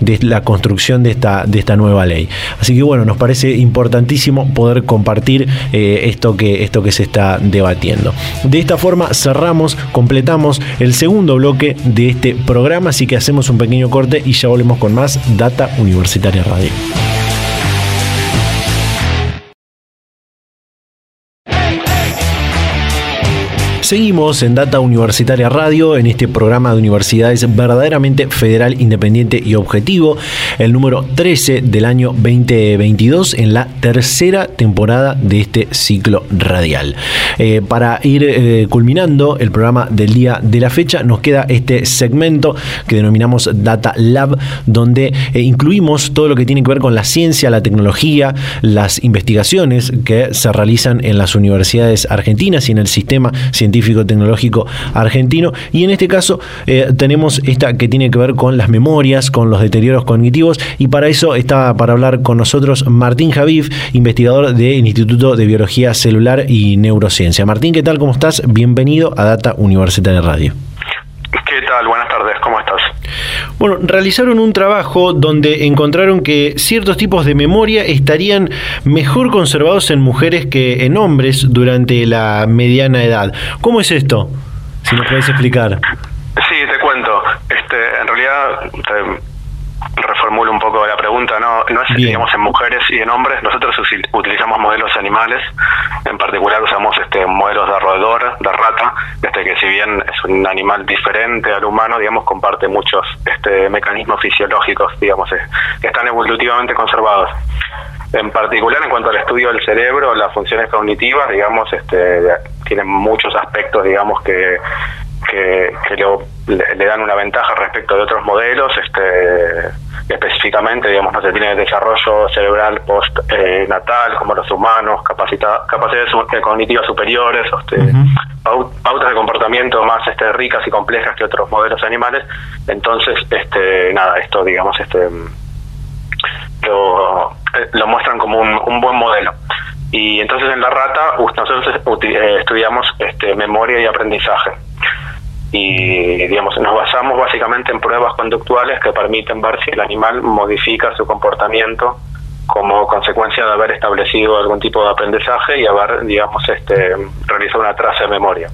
de la construcción de esta, de esta nueva ley. Así que bueno, nos parece importantísimo poder compartir eh, esto, que, esto que se está debatiendo. De esta forma cerramos, completamos el segundo bloque de este programa, así que hacemos un pequeño corte y ya volvemos con más Data Universitaria Radio. Seguimos en Data Universitaria Radio, en este programa de universidades verdaderamente federal, independiente y objetivo, el número 13 del año 2022, en la tercera temporada de este ciclo radial. Eh, para ir eh, culminando el programa del día de la fecha, nos queda este segmento que denominamos Data Lab, donde eh, incluimos todo lo que tiene que ver con la ciencia, la tecnología, las investigaciones que se realizan en las universidades argentinas y en el sistema científico tecnológico argentino. Y en este caso eh, tenemos esta que tiene que ver con las memorias, con los deterioros cognitivos. Y para eso está para hablar con nosotros Martín Javif, investigador del Instituto de Biología Celular y Neurociencia. Martín, ¿qué tal? ¿Cómo estás? Bienvenido a Data Universitaria Radio. ¿Qué tal? Buenas tardes, ¿cómo estás? Bueno, realizaron un trabajo donde encontraron que ciertos tipos de memoria estarían mejor conservados en mujeres que en hombres durante la mediana edad. ¿Cómo es esto? Si nos puedes explicar. Sí, te cuento. Este, en realidad, la pregunta, no, no es digamos en mujeres y en hombres, nosotros utilizamos modelos animales, en particular usamos este modelos de roedor, de rata, este que si bien es un animal diferente al humano, digamos comparte muchos este mecanismos fisiológicos, digamos, eh, que están evolutivamente conservados. En particular en cuanto al estudio del cerebro, las funciones cognitivas, digamos, este tienen muchos aspectos, digamos que que, le, dan una ventaja respecto de otros modelos, este, específicamente, digamos, no se tiene desarrollo cerebral post-natal, como los humanos, capacidades cognitivas superiores, este, pautas de comportamiento más este, ricas y complejas que otros modelos animales. Entonces, este, nada, esto, digamos, este, lo, lo muestran como un, un buen modelo. Y entonces en la rata nosotros eh, estudiamos este, memoria y aprendizaje y digamos nos basamos básicamente en pruebas conductuales que permiten ver si el animal modifica su comportamiento como consecuencia de haber establecido algún tipo de aprendizaje y haber digamos este realizado una traza de memoria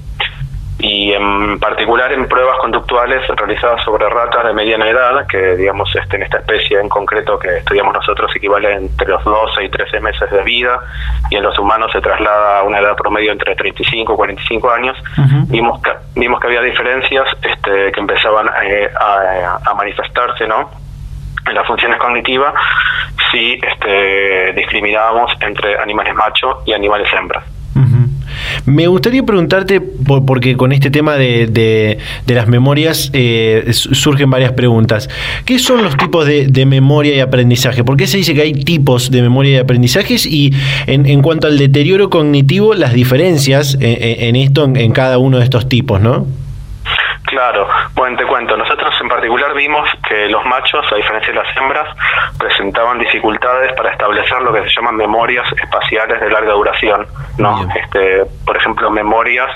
y en particular en pruebas conductuales realizadas sobre ratas de mediana edad, que digamos este, en esta especie en concreto que estudiamos nosotros equivale entre los 12 y 13 meses de vida, y en los humanos se traslada a una edad promedio entre 35 y 45 años, vimos, que, vimos que había diferencias este, que empezaban eh, a, a manifestarse, ¿no? en las funciones cognitivas si este, discriminábamos entre animales macho y animales hembras. Me gustaría preguntarte, porque con este tema de, de, las memorias eh, surgen varias preguntas. ¿Qué son los tipos de, memoria y aprendizaje? ¿Por qué se dice que hay tipos de memoria y aprendizajes? Y en, en cuanto al deterioro cognitivo, las diferencias en, esto, en, en cada uno de estos tipos, ¿no? Claro, bueno, te cuento, nosotros vimos que los machos, a diferencia de las hembras, presentaban dificultades para establecer lo que se llaman memorias espaciales de larga duración, ¿no? Este, por ejemplo, memorias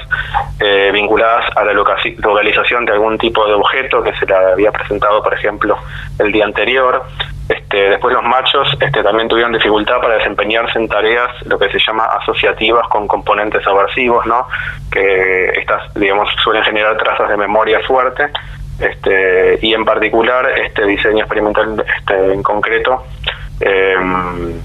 eh, vinculadas a la localización de algún tipo de objeto que se le había presentado, por ejemplo, el día anterior, este, después los machos este, también tuvieron dificultad para desempeñarse en tareas, lo que se llama asociativas con componentes aversivos, ¿no? que estas, digamos, suelen generar trazas de memoria fuerte, este, y en particular este diseño experimental este, en concreto, em,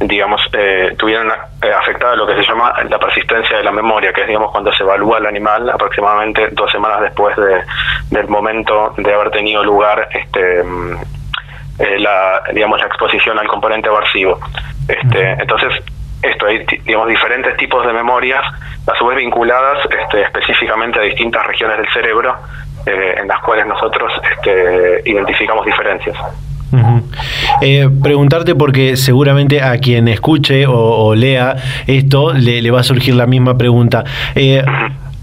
digamos, eh, tuvieron eh, afectada lo que se llama la persistencia de la memoria, que es, digamos, cuando se evalúa el animal aproximadamente dos semanas después de, del momento de haber tenido lugar este eh, la, digamos, la exposición al componente aversivo. Este, Entonces, esto, hay digamos, diferentes tipos de memorias, a su vez vinculadas este, específicamente a distintas regiones del cerebro, eh, en las cuales nosotros este, identificamos diferencias. Eh, preguntarte porque seguramente a quien escuche o, lea esto le, va a surgir la misma pregunta. Eh,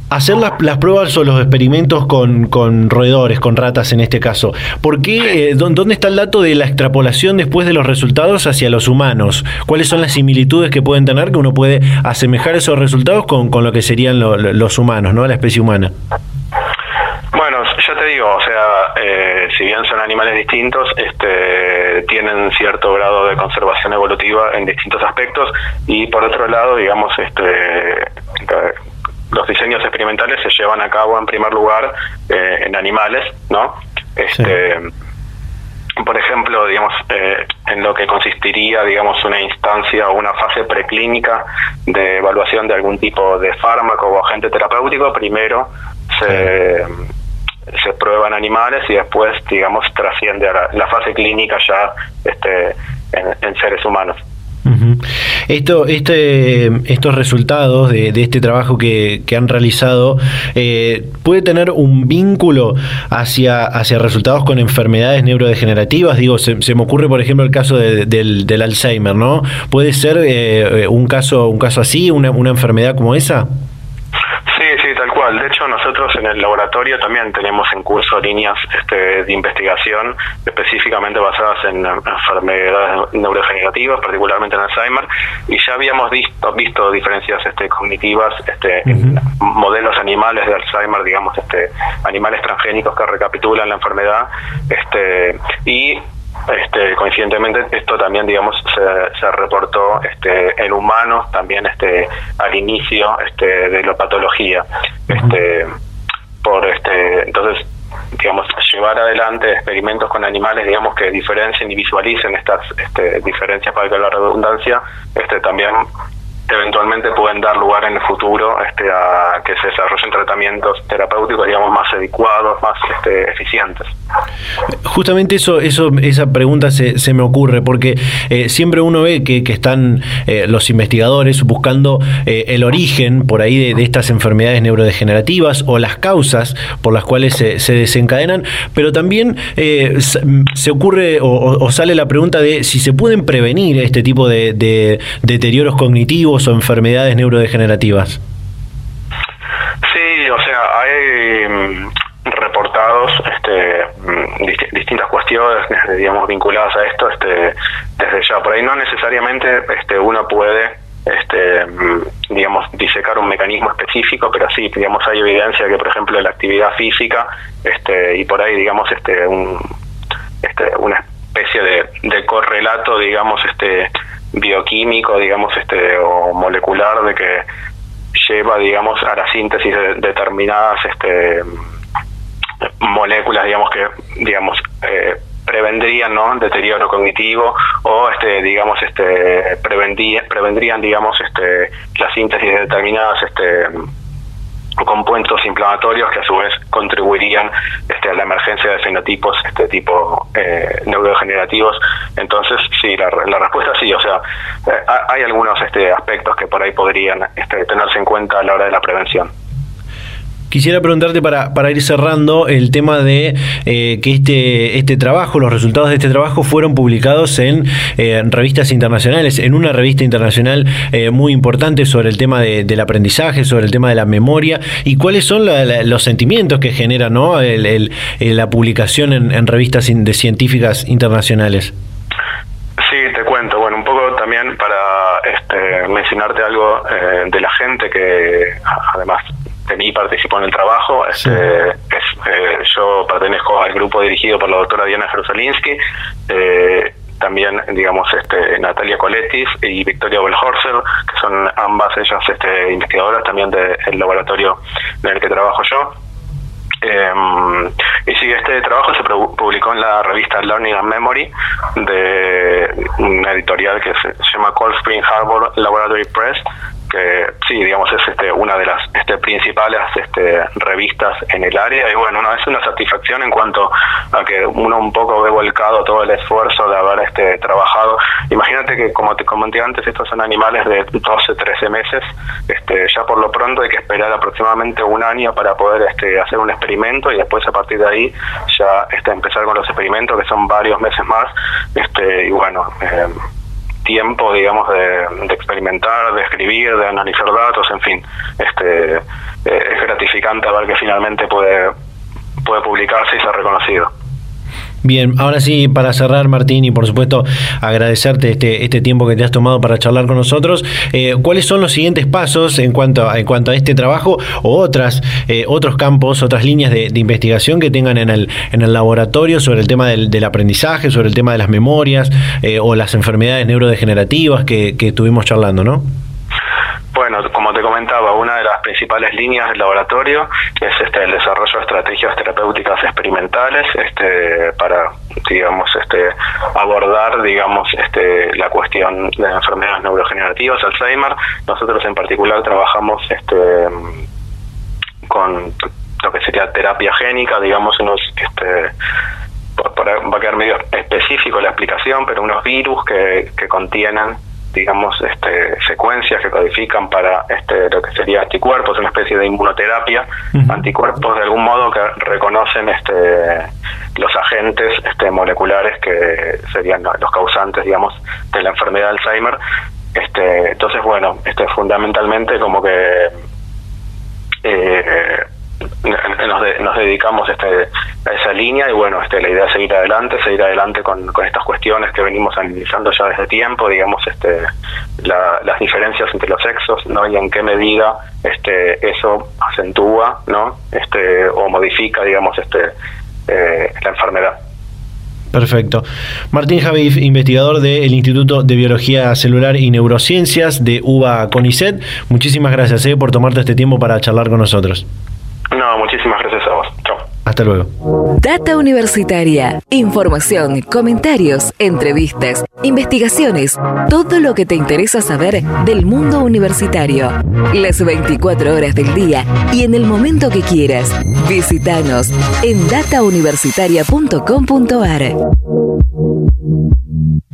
hacer las, las, pruebas o los experimentos con, con, roedores, con ratas en este caso. ¿Por qué, eh, ¿Dónde está el dato de la extrapolación después de los resultados hacia los humanos? ¿Cuáles son las similitudes que pueden tener que uno puede asemejar esos resultados con, con lo que serían los humanos, ¿no? la especie humana? Ya te digo, o sea, eh, si bien son animales distintos, este, tienen cierto grado de conservación evolutiva en distintos aspectos. Y por otro lado, digamos, este, los diseños experimentales se llevan a cabo en primer lugar eh, en animales, ¿no? Este, Por ejemplo, digamos, eh, en lo que consistiría, digamos, una instancia o una fase preclínica de evaluación de algún tipo de fármaco o agente terapéutico, primero se, se prueba en animales y después, digamos, trasciende a la, fase clínica ya este, en seres humanos. Esto, este, estos resultados de, este trabajo que, han realizado eh, puede tener un vínculo hacia, hacia resultados con enfermedades neurodegenerativas. Digo, se, me ocurre, por ejemplo, el caso del, Alzheimer, ¿no? ¿Puede ser eh, un caso un caso así, una, una enfermedad como esa? En el laboratorio también tenemos en curso líneas este, de investigación específicamente basadas en enfermedades neurodegenerativas, particularmente en Alzheimer, y ya habíamos visto, visto diferencias este, cognitivas este, en modelos animales de Alzheimer, digamos, este, animales transgénicos que recapitulan la enfermedad, este, y este, coincidentemente esto también digamos se, se reportó este, en humanos también este al inicio este, de la patología este por este entonces digamos llevar adelante experimentos con animales digamos que diferencien y visualicen estas este, diferencias para que la redundancia este también eventualmente pueden dar lugar en el futuro este, a que se desarrollen tratamientos terapéuticos, digamos, más adecuados, más este, eficientes. Justamente eso, eso, esa pregunta se, se me ocurre, porque eh, siempre uno ve que, están eh, los investigadores buscando eh, el origen por ahí de, estas enfermedades neurodegenerativas o las causas por las cuales se, se desencadenan, pero también se ocurre o, sale la pregunta de si se pueden prevenir este tipo de deterioros cognitivos o enfermedades neurodegenerativas? Sí, o sea, hay mm, reportados este, mm, distintas cuestiones, digamos, vinculadas a esto este, desde ya. Por ahí no necesariamente este, uno puede este, mm, digamos, disecar un mecanismo específico, pero sí, digamos, hay evidencia que, por ejemplo, la actividad física, este, y por ahí, digamos, este, un, este, una especie de, de correlato, digamos, este, bioquímico, digamos, este, o molecular de que lleva, digamos, a la síntesis de determinadas este, moléculas, digamos, que, digamos, eh, prevendrían, ¿no? deterioro cognitivo o, este, digamos, este, prevendrían, prevendrían, digamos, este, la síntesis de determinadas, este, compuestos inflamatorios que a su vez contribuirían este, a la emergencia de fenotipos este tipo eh, neurodegenerativos. Entonces, sí, la, respuesta sí, o sea, eh, hay algunos este, aspectos que por ahí podrían este, tenerse en cuenta a la hora de la prevención. Quisiera preguntarte para, para ir cerrando el tema de eh, que este, este trabajo, los resultados de este trabajo fueron publicados en, eh, revistas internacionales, en una revista internacional eh, muy importante sobre el tema del aprendizaje, sobre el tema de la memoria y cuáles son los sentimientos que genera ¿no? la publicación en, revistas de científicas internacionales. Sí, te cuento. Bueno, un poco también para este, mencionarte algo de la gente que además de mí participó en el trabajo. Este, es, eh, yo pertenezco al grupo dirigido por la doctora Diana Jerusalinsky, eh, también, digamos, este, Natalia Coletis y Victoria Belhorser, que son ambas ellas este, investigadoras también del laboratorio en el que trabajo yo. Eh, y sí, este trabajo se publicó en la revista Learning and Memory de una editorial que se, llama Cold Spring Harbor Laboratory Press que sí, digamos, es este, una de las este, principales este, revistas en el área y bueno, no, es una satisfacción en cuanto a que uno un poco ve volcado todo el esfuerzo de haber este, trabajado. Imagínate que, como te comenté antes, estos son animales de 12, 13 meses, este, ya por lo pronto hay que esperar aproximadamente un año para poder este, hacer un experimento y después a partir de ahí ya este, empezar con los experimentos que son varios meses más este, y bueno, eh, tiempo, digamos, de, experimentar, de escribir, de analizar datos, en fin. Este, eh, es gratificante ver que finalmente puede, puede publicarse y ser reconocido. Bien, ahora sí, para cerrar, Martín, y por supuesto agradecerte este, este tiempo que te has tomado para charlar con nosotros, eh, ¿cuáles son los siguientes pasos en cuanto a, en cuanto a este trabajo o otras eh, otros campos, otras líneas de, investigación que tengan en el, en el laboratorio sobre el tema del, aprendizaje, sobre el tema de las memorias eh, o las enfermedades neurodegenerativas que, que estuvimos charlando, ¿no? Bueno, como te comentaba, una de las principales líneas del laboratorio es este, el desarrollo de estrategias terapéuticas experimentales este, para, digamos, este, abordar, digamos, este, la cuestión de enfermedades neurogenerativas, Alzheimer. Nosotros en particular trabajamos este, con lo que sería terapia génica, digamos, unos, este, va a quedar medio específico la explicación, pero unos virus que, que contienen digamos, este, secuencias que codifican para este, lo que sería anticuerpos, una especie de inmunoterapia, anticuerpos de algún modo que reconocen este, los agentes este, moleculares que serían los causantes, digamos, de la enfermedad de Alzheimer. Este, entonces, bueno, este, fundamentalmente como que eh, nos, dedicamos este, a esa línea y bueno, este, la idea es seguir adelante, seguir adelante con, estas cuestiones que venimos analizando ya desde tiempo, digamos, este, las diferencias entre los sexos, ¿no? Y en qué medida este, eso acentúa, ¿no? Este, o modifica, este, eh, la enfermedad. Perfecto. Martín Javif, investigador del Instituto de Biología Celular y Neurociencias de UBA CONICET. Muchísimas gracias eh, por tomarte este tiempo para charlar con nosotros. No, muchísimas gracias a vos. Chao. Hasta luego. Data Universitaria. Información, comentarios, entrevistas, investigaciones, todo lo que te interesa saber del mundo universitario. Las 24 horas del día y en el momento que quieras. Visítanos en datauniversitaria.com.ar.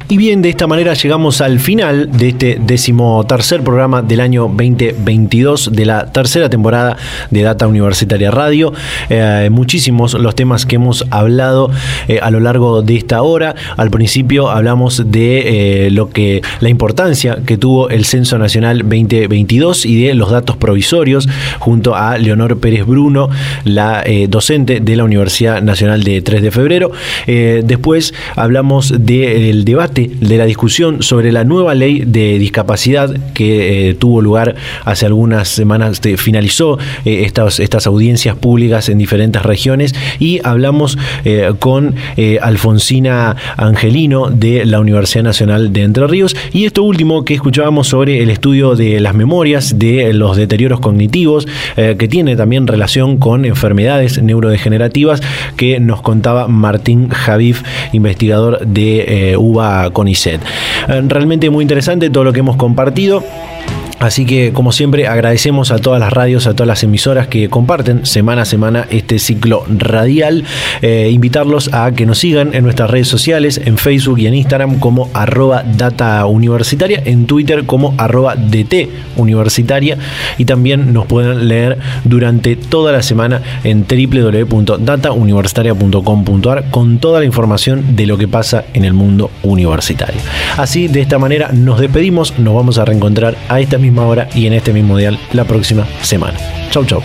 Y bien, de esta manera llegamos al final de este decimotercer programa del año 2022 de la tercera temporada de Data Universitaria Radio. Eh, muchísimos los temas que hemos hablado eh, a lo largo de esta hora. Al principio hablamos de eh, lo que la importancia que tuvo el Censo Nacional 2022 y de los datos provisorios junto a Leonor Pérez Bruno, la docente de la Universidad Nacional de 3 de Febrero. después hablamos del debate de la discusión sobre la nueva ley de discapacidad que eh, tuvo lugar hace algunas semanas, finalizó eh, estas, estas audiencias públicas en diferentes regiones y hablamos eh, con Alfonsina Angelino de la Universidad Nacional de Entre Ríos y esto último que escuchábamos sobre el estudio de las memorias, de los deterioros cognitivos, que tiene también relación con enfermedades neurodegenerativas que nos contaba Martín Javif, investigador de UBA CONICET. Eh, realmente muy interesante todo lo que hemos compartido. Así que, como siempre, agradecemos a todas las radios, a todas las emisoras que comparten semana a semana este ciclo radial. Eh, invitarlos a que nos sigan en nuestras redes sociales, en Facebook y en Instagram como arroba data universitaria, en Twitter como arroba DT universitaria y también nos pueden leer durante toda la semana en www.datauniversitaria.com.ar con toda la información de lo que pasa en el mundo universitario. Así, de esta manera, nos despedimos, nos vamos a reencontrar a esta misma hora y en este mismo dial la próxima semana. Chau, chau.